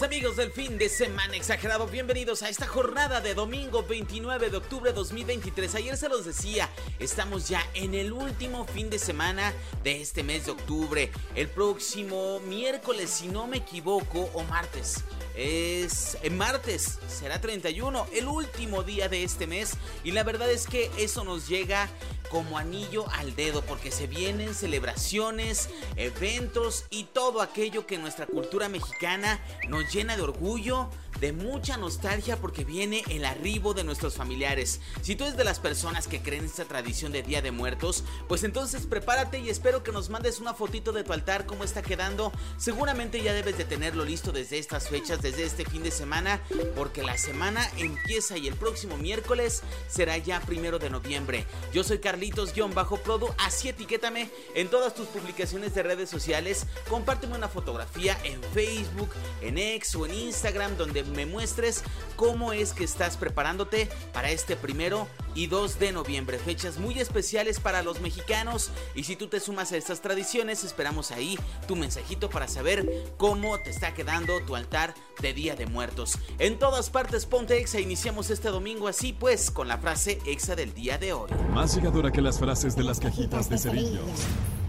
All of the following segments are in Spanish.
Amigos del fin de semana exagerado, bienvenidos a esta jornada de domingo 29 de octubre 2023. Ayer se los decía, estamos ya en el último fin de semana de este mes de octubre. El próximo miércoles, si no me equivoco, o martes. Es en martes, será 31, el último día de este mes. Y la verdad es que eso nos llega como anillo al dedo porque se vienen celebraciones, eventos y todo aquello que nuestra cultura mexicana nos llena de orgullo, de mucha nostalgia porque viene el arribo de nuestros familiares. Si tú eres de las personas que creen esta tradición de Día de Muertos, pues entonces prepárate y espero que nos mandes una fotito de tu altar, cómo está quedando. Seguramente ya debes de tenerlo listo desde estas fechas, desde este fin de semana, porque la semana empieza y el próximo miércoles será ya primero de noviembre. Yo soy Carlitos-Produ, así etiquétame en todas tus publicaciones de redes sociales, compárteme una fotografía en Facebook, en X o en Instagram donde me muestres cómo es que estás preparándote para este primero y 2 de noviembre, fechas muy especiales para los mexicanos y si tú te sumas a estas tradiciones esperamos ahí tu mensajito para saber cómo te está quedando tu altar de Día de Muertos. En todas partes ponte exa, iniciamos este domingo así pues con la frase exa del día de hoy. Más llegadora que las frases de las cajitas de cerillos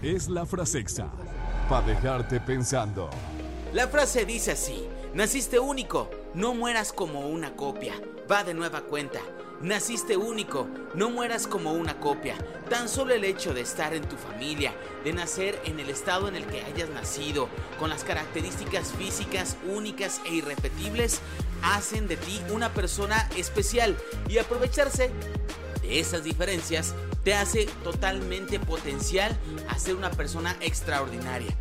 es la frase exa para dejarte pensando. La frase dice así, naciste único, no mueras como una copia, va de nueva cuenta. Naciste único, no mueras como una copia. Tan solo el hecho de estar en tu familia, de nacer en el estado en el que hayas nacido, con las características físicas únicas e irrepetibles, hacen de ti una persona especial y aprovecharse de esas diferencias te hace totalmente potencial a ser una persona extraordinaria.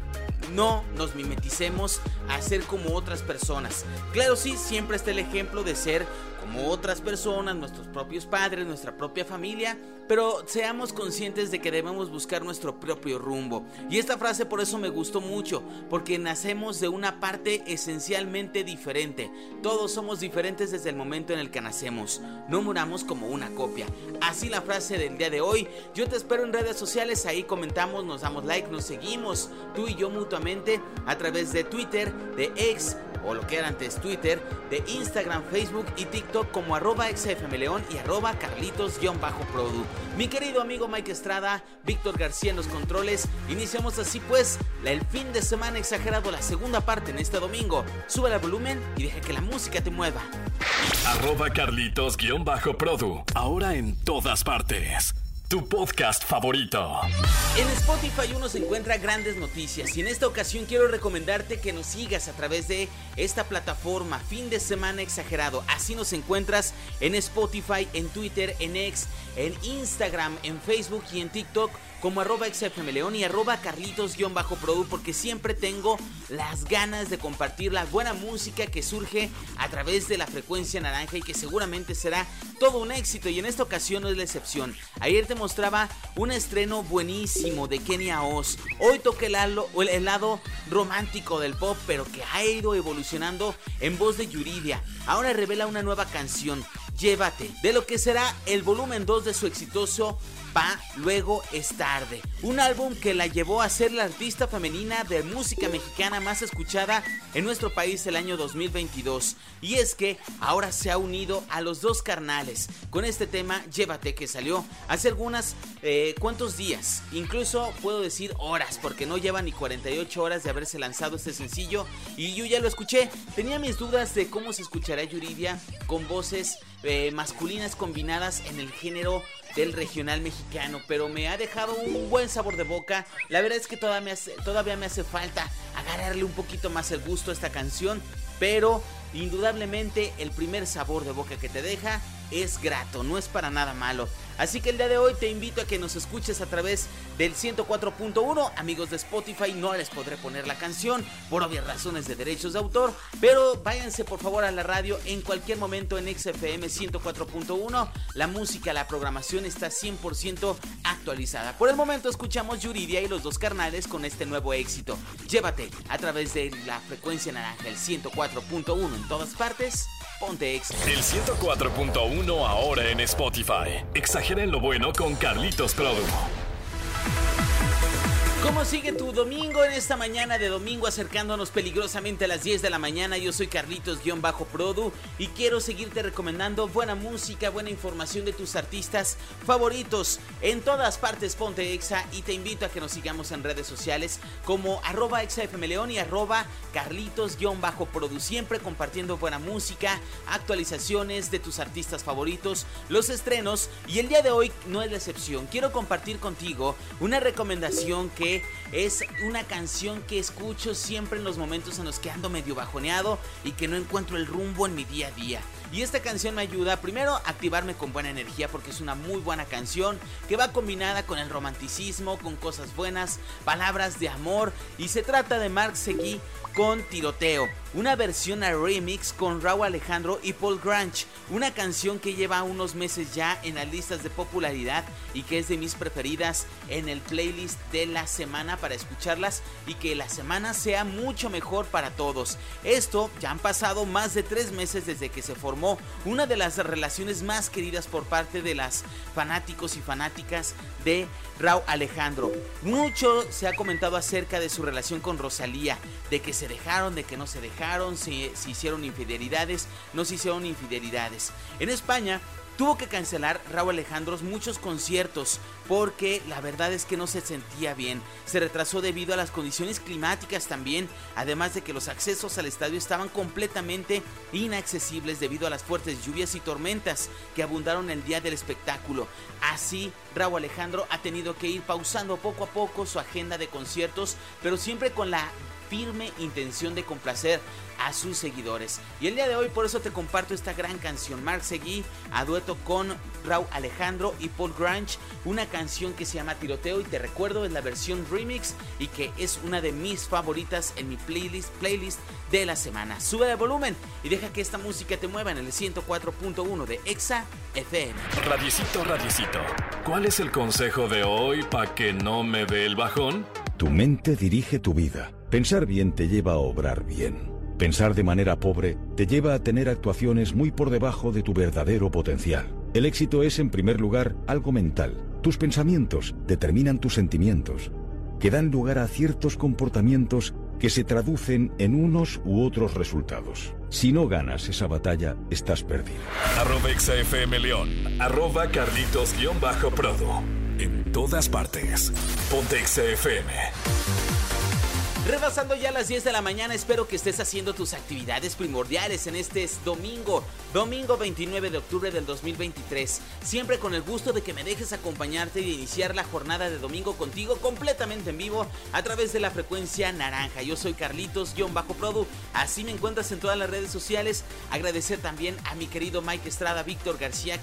No nos mimeticemos a ser como otras personas. Claro, sí, siempre está el ejemplo de ser como otras personas, nuestros propios padres, nuestra propia familia, pero seamos conscientes de que debemos buscar nuestro propio rumbo. Y esta frase por eso me gustó mucho, porque nacemos de una parte esencialmente diferente. Todos somos diferentes desde el momento en el que nacemos. No muramos como una copia. Así la frase del día de hoy. Yo te espero en redes sociales, ahí comentamos, nos damos like, nos seguimos, tú y yo mutuamente, a través de Twitter, de X, o lo que era antes Twitter, de Instagram, Facebook y TikTok como arroba xfmleón y arroba carlitos-produ. Mi querido amigo Mike Estrada, Víctor García en los controles, iniciamos así pues el fin de semana exagerado, la segunda parte en este domingo. Sube el volumen y deja que la música te mueva. Arroba carlitos-produ, ahora en todas partes tu podcast favorito. En Spotify uno se encuentra grandes noticias y en esta ocasión quiero recomendarte que nos sigas a través de esta plataforma Fin de Semana Exagerado. Así nos encuentras en Spotify, en Twitter, en X, en Instagram, en Facebook y en TikTok como arroba xfmleón y arroba carlitos-produ porque siempre tengo las ganas de compartir la buena música que surge a través de la frecuencia naranja y que seguramente será todo un éxito y en esta ocasión no es la excepción. Ayer te mostraba un estreno buenísimo de Kenia Oz. Hoy toqué el el lado romántico del pop pero que ha ido evolucionando en voz de Yuridia. Ahora revela una nueva canción, Llévate, de lo que será el volumen 2 de su exitoso Pa Luego es tarde. Un álbum que la llevó a ser la artista femenina de música mexicana más escuchada en nuestro país el año 2022. Y es que ahora se ha unido a los dos carnales con este tema Llévate que salió hace algunas eh, cuantos días. Incluso puedo decir horas porque no lleva ni 48 horas de haberse lanzado este sencillo. Y yo ya lo escuché. Tenía mis dudas de cómo se escuchará Yuridia con voces eh, masculinas combinadas en el género del regional mexicano, pero me ha dejado un buen sabor de boca. La verdad es que todavía me hace, todavía me hace falta agarrarle un poquito más el gusto a esta canción, pero indudablemente el primer sabor de boca que te deja es grato, no es para nada malo. Así que el día de hoy te invito a que nos escuches a través del 104.1. Amigos de Spotify, no les podré poner la canción por obvias razones de derechos de autor, pero váyanse por favor a la radio en cualquier momento en XFM 104.1. La música, la programación está 100% actualizada. Por el momento escuchamos Yuridia y los dos carnales con este nuevo éxito. Llévate a través de la frecuencia naranja, el 104.1 en todas partes. Ponte. El 104.1 ahora en Spotify. Exageren lo bueno con Carlitos Produ. ¿Cómo sigue tu domingo en esta mañana de domingo acercándonos peligrosamente a las 10 de la mañana? Yo soy Carlitos-Produ y quiero seguirte recomendando buena música, buena información de tus artistas favoritos. En todas partes ponte exa y te invito a que nos sigamos en redes sociales como arroba y arroba Carlitos-Produ. Siempre compartiendo buena música, actualizaciones de tus artistas favoritos, los estrenos y el día de hoy no es la excepción. Quiero compartir contigo una recomendación que es una canción que escucho siempre en los momentos en los que ando medio bajoneado y que no encuentro el rumbo en mi día a día. Y esta canción me ayuda primero a activarme con buena energía porque es una muy buena canción que va combinada con el romanticismo, con cosas buenas, palabras de amor y se trata de Mark Seguí con Tiroteo, una versión a remix con Raúl Alejandro y Paul Grange, una canción que lleva unos meses ya en las listas de popularidad y que es de mis preferidas en el playlist de la semana para escucharlas y que la semana sea mucho mejor para todos. Esto ya han pasado más de tres meses desde que se formó una de las relaciones más queridas por parte de las fanáticos y fanáticas de Raúl Alejandro. Mucho se ha comentado acerca de su relación con Rosalía, de que se dejaron, de que no se dejaron, si, si hicieron infidelidades, no se hicieron infidelidades. En España tuvo que cancelar Raúl Alejandro muchos conciertos porque la verdad es que no se sentía bien. Se retrasó debido a las condiciones climáticas también, además de que los accesos al estadio estaban completamente inaccesibles debido a las fuertes lluvias y tormentas que abundaron el día del espectáculo. Así, Raúl Alejandro ha tenido que ir pausando poco a poco su agenda de conciertos, pero siempre con la firme intención de complacer a sus seguidores. Y el día de hoy por eso te comparto esta gran canción, Mark Seguí, a dueto con Raúl Alejandro y Paul Grange, una canción que se llama Tiroteo y te recuerdo es la versión remix y que es una de mis favoritas en mi playlist, playlist de la semana. Sube el volumen y deja que esta música te mueva en el 104.1 de Exa FM. Radicito, radicito, ¿cuál es el consejo de hoy para que no me dé el bajón? Tu mente dirige tu vida. Pensar bien te lleva a obrar bien. Pensar de manera pobre te lleva a tener actuaciones muy por debajo de tu verdadero potencial. El éxito es, en primer lugar, algo mental. Tus pensamientos determinan tus sentimientos, que dan lugar a ciertos comportamientos que se traducen en unos u otros resultados. Si no ganas esa batalla, estás perdido. Arroba XFM León, arroba Carlitos-Prodo. En todas partes. Ponte XFM. Rebasando ya las 10 de la mañana, espero que estés haciendo tus actividades primordiales en este domingo, domingo 29 de octubre del 2023. Siempre con el gusto de que me dejes acompañarte y iniciar la jornada de domingo contigo completamente en vivo a través de la frecuencia naranja. Yo soy Carlitos-Produ, así me encuentras en todas las redes sociales. Agradecer también a mi querido Mike Estrada, Víctor García,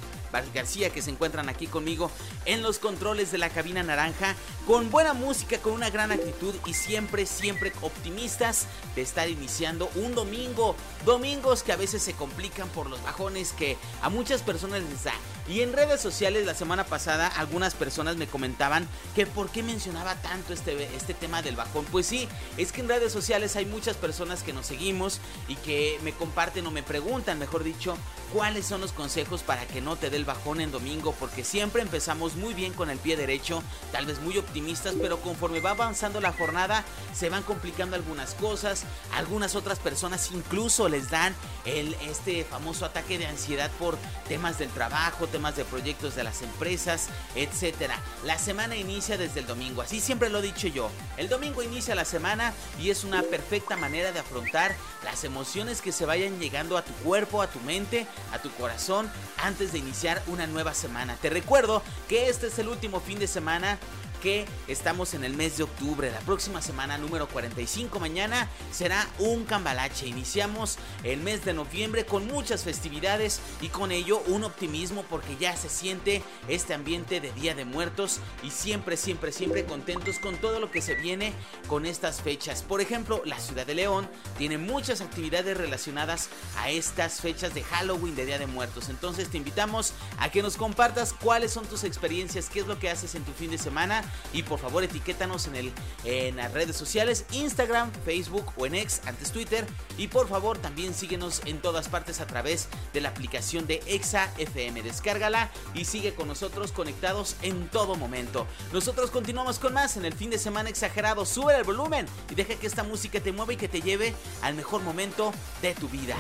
García que se encuentran aquí conmigo en los controles de la cabina naranja, con buena música, con una gran actitud y siempre, siempre optimistas de estar iniciando un domingo. Domingos que a veces se complican por los bajones que a muchas personas les da. Y en redes sociales la semana pasada algunas personas me comentaban que por qué mencionaba tanto este, este tema del bajón. Pues sí, es que en redes sociales hay muchas personas que nos seguimos y que me comparten o me preguntan, mejor dicho, cuáles son los consejos para que no te dé el bajón en domingo. Porque siempre empezamos muy bien con el pie derecho, tal vez muy optimistas, pero conforme va avanzando la jornada se van complicando algunas cosas. Algunas otras personas incluso les dan el, este famoso ataque de ansiedad por temas del trabajo, de proyectos de las empresas, etcétera. La semana inicia desde el domingo, así siempre lo he dicho yo. El domingo inicia la semana y es una perfecta manera de afrontar las emociones que se vayan llegando a tu cuerpo, a tu mente, a tu corazón antes de iniciar una nueva semana. Te recuerdo que este es el último fin de semana que estamos en el mes de octubre. La próxima semana, número 45, mañana será un cambalache. Iniciamos el mes de noviembre con muchas festividades y con ello un optimismo porque ya se siente este ambiente de Día de Muertos y siempre, siempre, siempre contentos con todo lo que se viene con estas fechas. Por ejemplo, la ciudad de León tiene muchas actividades relacionadas a estas fechas de Halloween, de Día de Muertos. Entonces te invitamos a que nos compartas cuáles son tus experiencias, qué es lo que haces en tu fin de semana y por favor etiquétanos en, el, en las redes sociales, Instagram, Facebook o en X, antes Twitter. Y por favor también síguenos en todas partes a través de la aplicación de Exa FM. Descárgala y sigue con nosotros conectados en todo momento. Nosotros continuamos con más en el fin de semana exagerado. Sube el volumen y deja que esta música te mueva y que te lleve al mejor momento de tu vida.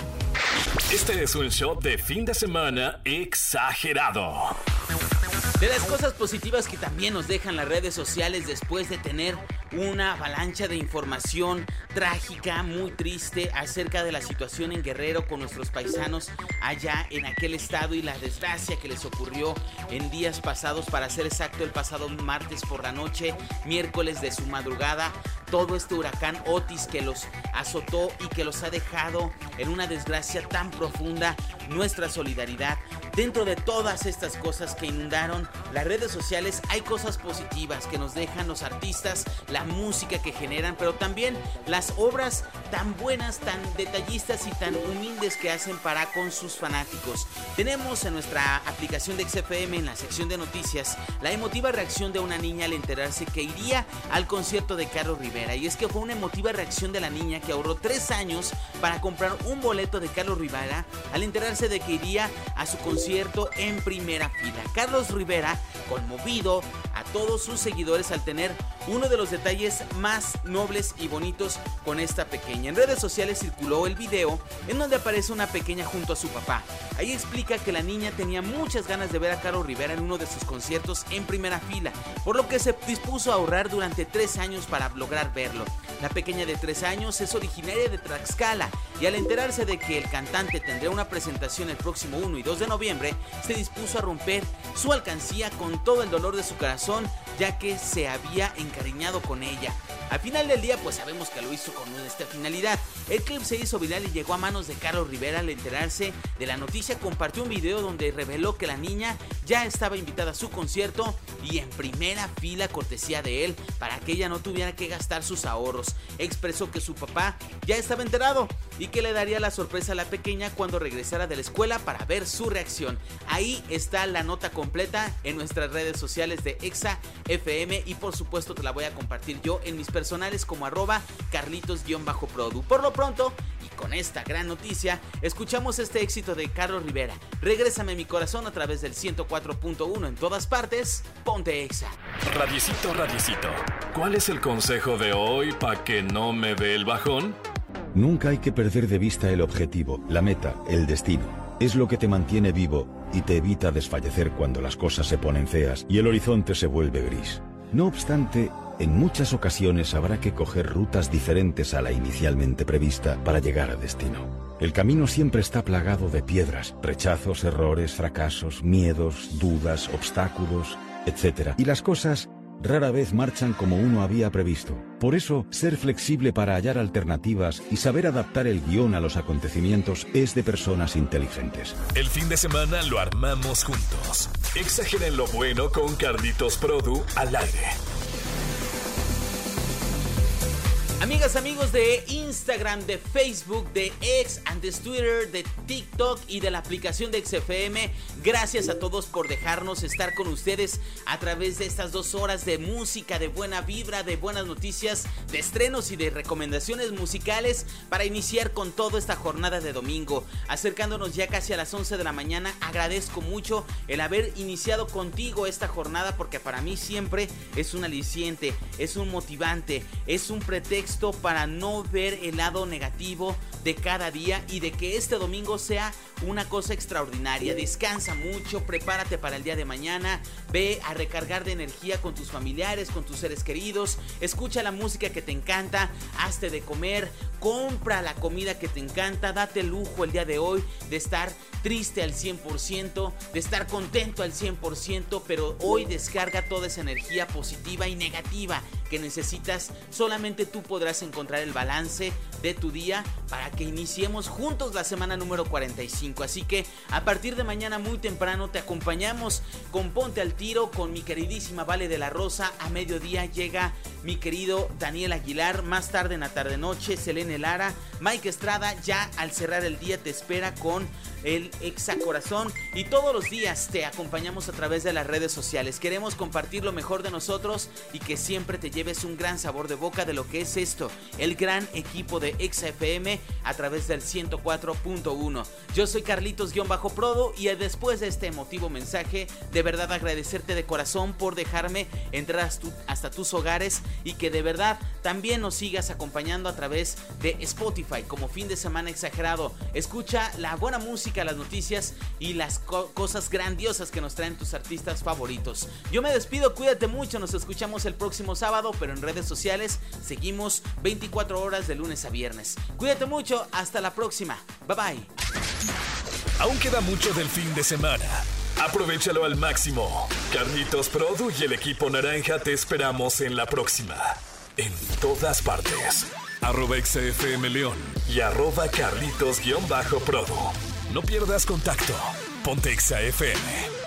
Este es un show de fin de semana exagerado. De las cosas positivas que también nos dejan las redes sociales después de tener una avalancha de información trágica, muy triste acerca de la situación en Guerrero con nuestros paisanos allá en aquel estado y la desgracia que les ocurrió en días pasados, para ser exacto, el pasado martes por la noche, miércoles de su madrugada, todo este huracán Otis que los azotó y que los ha dejado en una desgracia tan profunda, nuestra solidaridad. Dentro de todas estas cosas que inundaron las redes sociales hay cosas positivas que nos dejan los artistas, la música que generan, pero también las obras tan buenas, tan detallistas y tan humildes que hacen para con sus fanáticos. Tenemos en nuestra aplicación de XFM en la sección de noticias la emotiva reacción de una niña al enterarse que iría al concierto de Carlos Rivera. Y es que fue una emotiva reacción de la niña que ahorró tres años para comprar un boleto de Carlos Rivera al enterarse de que iría a su concierto en primera fila. Carlos Rivera conmovido a todos sus seguidores al tener uno de los detalles más nobles y bonitos con esta pequeña. En redes sociales circuló el video en donde aparece una pequeña junto a su papá. Ahí explica que la niña tenía muchas ganas de ver a Carlos Rivera en uno de sus conciertos en primera fila, por lo que se dispuso a ahorrar durante tres años para lograr verlo. La pequeña de tres años es originaria de Tlaxcala y al enterarse de que el cantante tendría una presentación el próximo 1 y 2 de noviembre, se dispuso a romper su alcancía con todo el dolor de su corazón, ya que se había encariñado con ella. Al final del día, pues sabemos que lo hizo con esta finalidad. El clip se hizo viral y llegó a manos de Carlos Rivera al enterarse de la noticia. Compartió un video donde reveló que la niña ya estaba invitada a su concierto y en primera fila cortesía de él para que ella no tuviera que gastar sus ahorros. Expresó que su papá ya estaba enterado y que le daría la sorpresa a la pequeña cuando regresara de la escuela para ver su reacción. Ahí está la nota completa en nuestras redes sociales de Exa FM y por supuesto te la voy a compartir yo en mis personales como arroba carlitos-produ. Por lo pronto, y con esta gran noticia, escuchamos este éxito de Carlos Rivera. Regrésame mi corazón a través del 104.1 en todas partes. Ponte Exa. Radiecito, radiecito. ¿Cuál es el consejo de hoy para que no me dé el bajón? Nunca hay que perder de vista el objetivo, la meta, el destino. Es lo que te mantiene vivo y te evita desfallecer cuando las cosas se ponen feas y el horizonte se vuelve gris. No obstante, en muchas ocasiones habrá que coger rutas diferentes a la inicialmente prevista para llegar a destino. El camino siempre está plagado de piedras, rechazos, errores, fracasos, miedos, dudas, obstáculos, etc. Y las cosas rara vez marchan como uno había previsto. Por eso, ser flexible para hallar alternativas y saber adaptar el guion a los acontecimientos es de personas inteligentes. El fin de semana lo armamos juntos. Exageren lo bueno con Carlitos Produ al aire. Amigas, amigos de Instagram, de Facebook, de X, antes Twitter, de TikTok y de la aplicación de XFM, gracias a todos por dejarnos estar con ustedes a través de estas dos horas de música, de buena vibra, de buenas noticias, de estrenos y de recomendaciones musicales para iniciar con toda esta jornada de domingo. Acercándonos ya casi a las 11 de la mañana, agradezco mucho el haber iniciado contigo esta jornada porque para mí siempre es un aliciente, es un motivante, es un pretexto para no ver el lado negativo de cada día y de que este domingo sea una cosa extraordinaria. Descansa mucho, prepárate para el día de mañana, ve a recargar de energía con tus familiares, con tus seres queridos, escucha la música que te encanta, hazte de comer, compra la comida que te encanta, date lujo el día de hoy de estar triste al 100%, de estar contento al 100%, pero hoy descarga toda esa energía positiva y negativa que necesitas. Solamente tú podrás encontrar el balance de tu día para que iniciemos juntos la semana número 45. Así que a partir de mañana muy temprano te acompañamos con Ponte al Tiro con mi queridísima Vale de la Rosa. A mediodía llega mi querido Daniel Aguilar. Más tarde en la tarde noche, Selene Lara. Mike Estrada ya al cerrar el día te espera con el Corazón y todos los días te acompañamos a través de las redes sociales. Queremos compartir lo mejor de nosotros y que siempre te lleves un gran sabor de boca de lo que es esto, el gran equipo de XFM a través del 104.1. Yo soy Carlitos-Prodo y después de este emotivo mensaje, de verdad agradecerte de corazón por dejarme entrar hasta tus hogares y que de verdad también nos sigas acompañando a través de Spotify como fin de semana exagerado. Escucha la buena música, las noticias y las cosas grandiosas que nos traen tus artistas favoritos. Yo me despido, cuídate mucho, nos escuchamos el próximo sábado, pero en redes sociales seguimos 24 horas de lunes a viernes. Cuídate mucho, hasta la próxima. Bye bye. Aún queda mucho del fin de semana. Aprovechalo al máximo. Carlitos Produ y el equipo naranja te esperamos en la próxima. En todas partes. Arroba XFM León y arroba Carlitos-Produ. No pierdas contacto. Ponte FM.